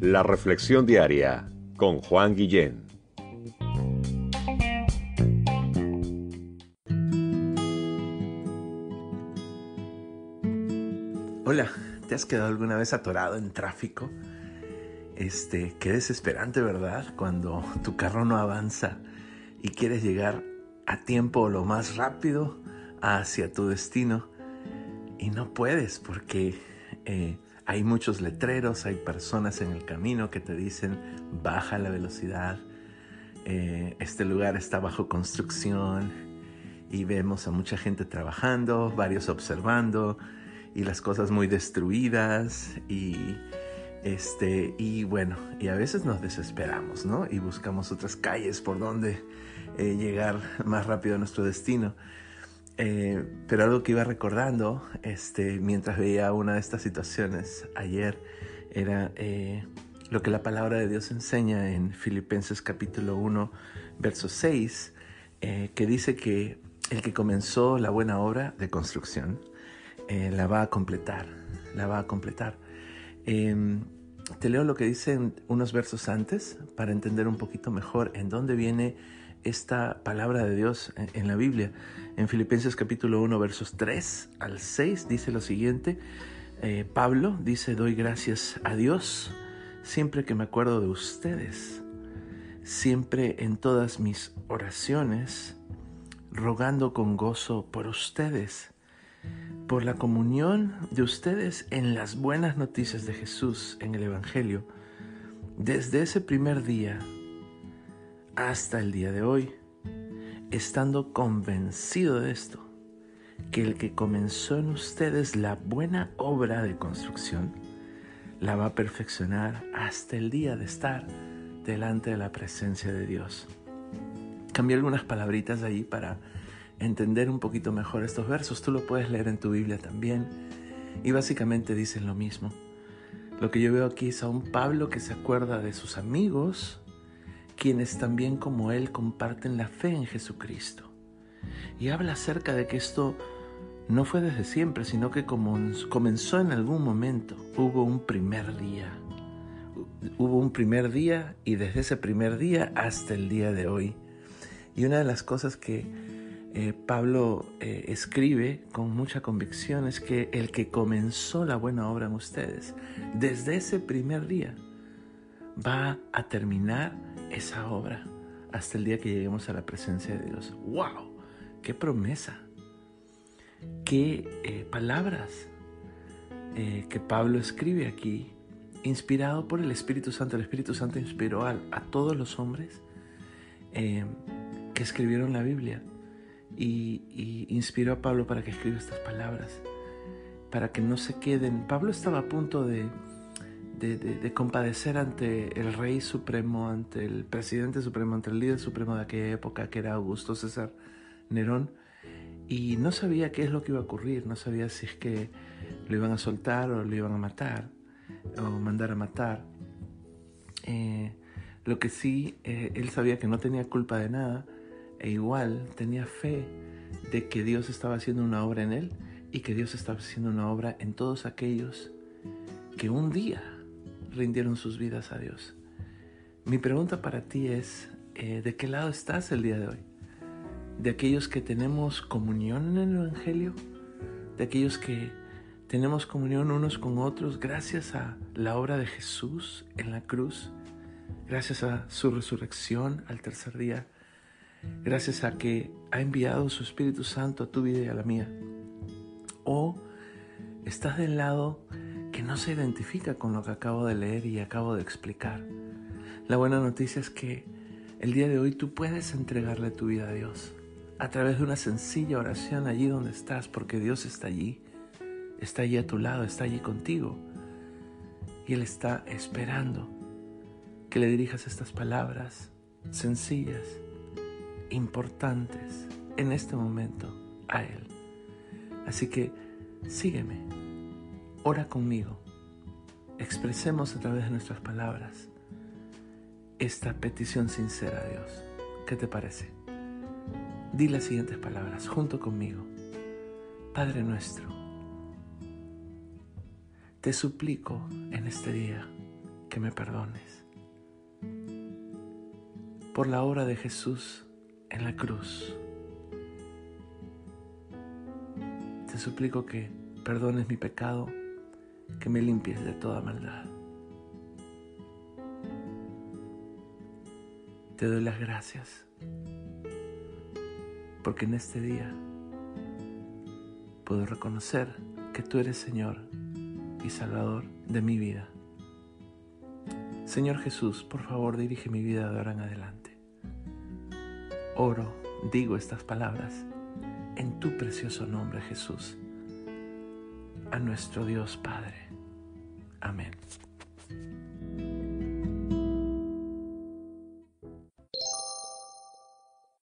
La Reflexión Diaria con Juan Guillén. Hola, ¿te has quedado alguna vez atorado en tráfico? Este, qué desesperante, ¿verdad? Cuando tu carro no avanza y quieres llegar a tiempo lo más rápido hacia tu destino y no puedes porque eh, hay muchos letreros, hay personas en el camino que te dicen baja la velocidad, eh, este lugar está bajo construcción y vemos a mucha gente trabajando, varios observando y las cosas muy destruidas y este y bueno y a veces nos desesperamos no y buscamos otras calles por donde eh, llegar más rápido a nuestro destino eh, pero algo que iba recordando este, mientras veía una de estas situaciones ayer era eh, lo que la palabra de Dios enseña en Filipenses capítulo 1, verso 6, eh, que dice que el que comenzó la buena obra de construcción la va a completar, la va a completar. Em, te leo lo que dicen unos versos antes para entender un poquito mejor en dónde viene esta palabra de Dios en, la Biblia. En Filipenses capítulo 1 versos 3 al 6 dice lo siguiente. Eh, Pablo dice, doy gracias a Dios siempre que me acuerdo de ustedes, siempre en todas mis oraciones, rogando con gozo por ustedes, por la comunión de ustedes en las buenas noticias de Jesús en el Evangelio. Desde ese primer día hasta el día de hoy, estando convencido de esto, que el que comenzó en ustedes la buena obra de construcción, la va a perfeccionar hasta el día de estar delante de la presencia de Dios. Cambié algunas palabritas ahí para entender un poquito mejor estos versos. Tú lo puedes leer en tu Biblia también. Y básicamente dicen lo mismo. Lo que yo veo aquí es a un Pablo que se acuerda de sus amigos, quienes también como Él comparten la fe en Jesucristo. Y habla acerca de que esto no fue desde siempre, sino que comenzó en algún momento, hubo un primer día. Hubo un primer día y desde ese primer día hasta el día de hoy. Y una de las cosas que eh, Pablo eh, escribe con mucha convicción es que el que comenzó la buena obra en ustedes, desde ese primer día, va a terminar esa obra hasta el día que lleguemos a la presencia de Dios. ¡Wow! ¡Qué promesa! ¡Qué eh, palabras eh, que Pablo escribe aquí, inspirado por el Espíritu Santo! El Espíritu Santo inspiró a, todos los hombres eh, que escribieron la Biblia y, inspiró a Pablo para que escriba estas palabras, para que no se queden. Pablo estaba a punto de de, compadecer ante el rey supremo, ante el presidente supremo, ante el líder supremo de aquella época que era Augusto César Nerón. Y no sabía qué es lo que iba a ocurrir, no sabía si es que lo iban a soltar o lo iban a matar o mandar a matar. Eh, lo que sí, eh, él sabía que no tenía culpa de nada e igual tenía fe de que Dios estaba haciendo una obra en él y que Dios estaba haciendo una obra en todos aquellos que un día rindieron sus vidas a Dios. Mi pregunta para ti es, eh, ¿de qué lado estás el día de hoy? ¿De aquellos que tenemos comunión en el Evangelio? ¿De aquellos que tenemos comunión unos con otros gracias a la obra de Jesús en la cruz? Gracias a su resurrección al tercer día. Gracias a que ha enviado su Espíritu Santo a tu vida y a la mía. ¿O estás del lado no se identifica con lo que acabo de leer y acabo de explicar. La buena noticia es que el día de hoy tú puedes entregarle tu vida a Dios a través de una sencilla oración allí donde estás, porque Dios está allí, está allí a tu lado, está allí contigo. Y Él está esperando que le dirijas estas palabras sencillas, importantes, en este momento a Él. Así que sígueme Ora conmigo. Expresemos a través de nuestras palabras esta petición sincera a Dios. ¿Qué te parece? Di las siguientes palabras junto conmigo. Padre nuestro, Te suplico en este día que me perdones por la obra de Jesús en la cruz. Te suplico que perdones mi pecado, que me limpies de toda maldad. Te doy las gracias porque en este día puedo reconocer que tú eres Señor y Salvador de mi vida. Señor Jesús, por favor dirige mi vida de ahora en adelante. Oro, digo estas palabras en tu precioso nombre Jesús, a nuestro Dios Padre. Amén.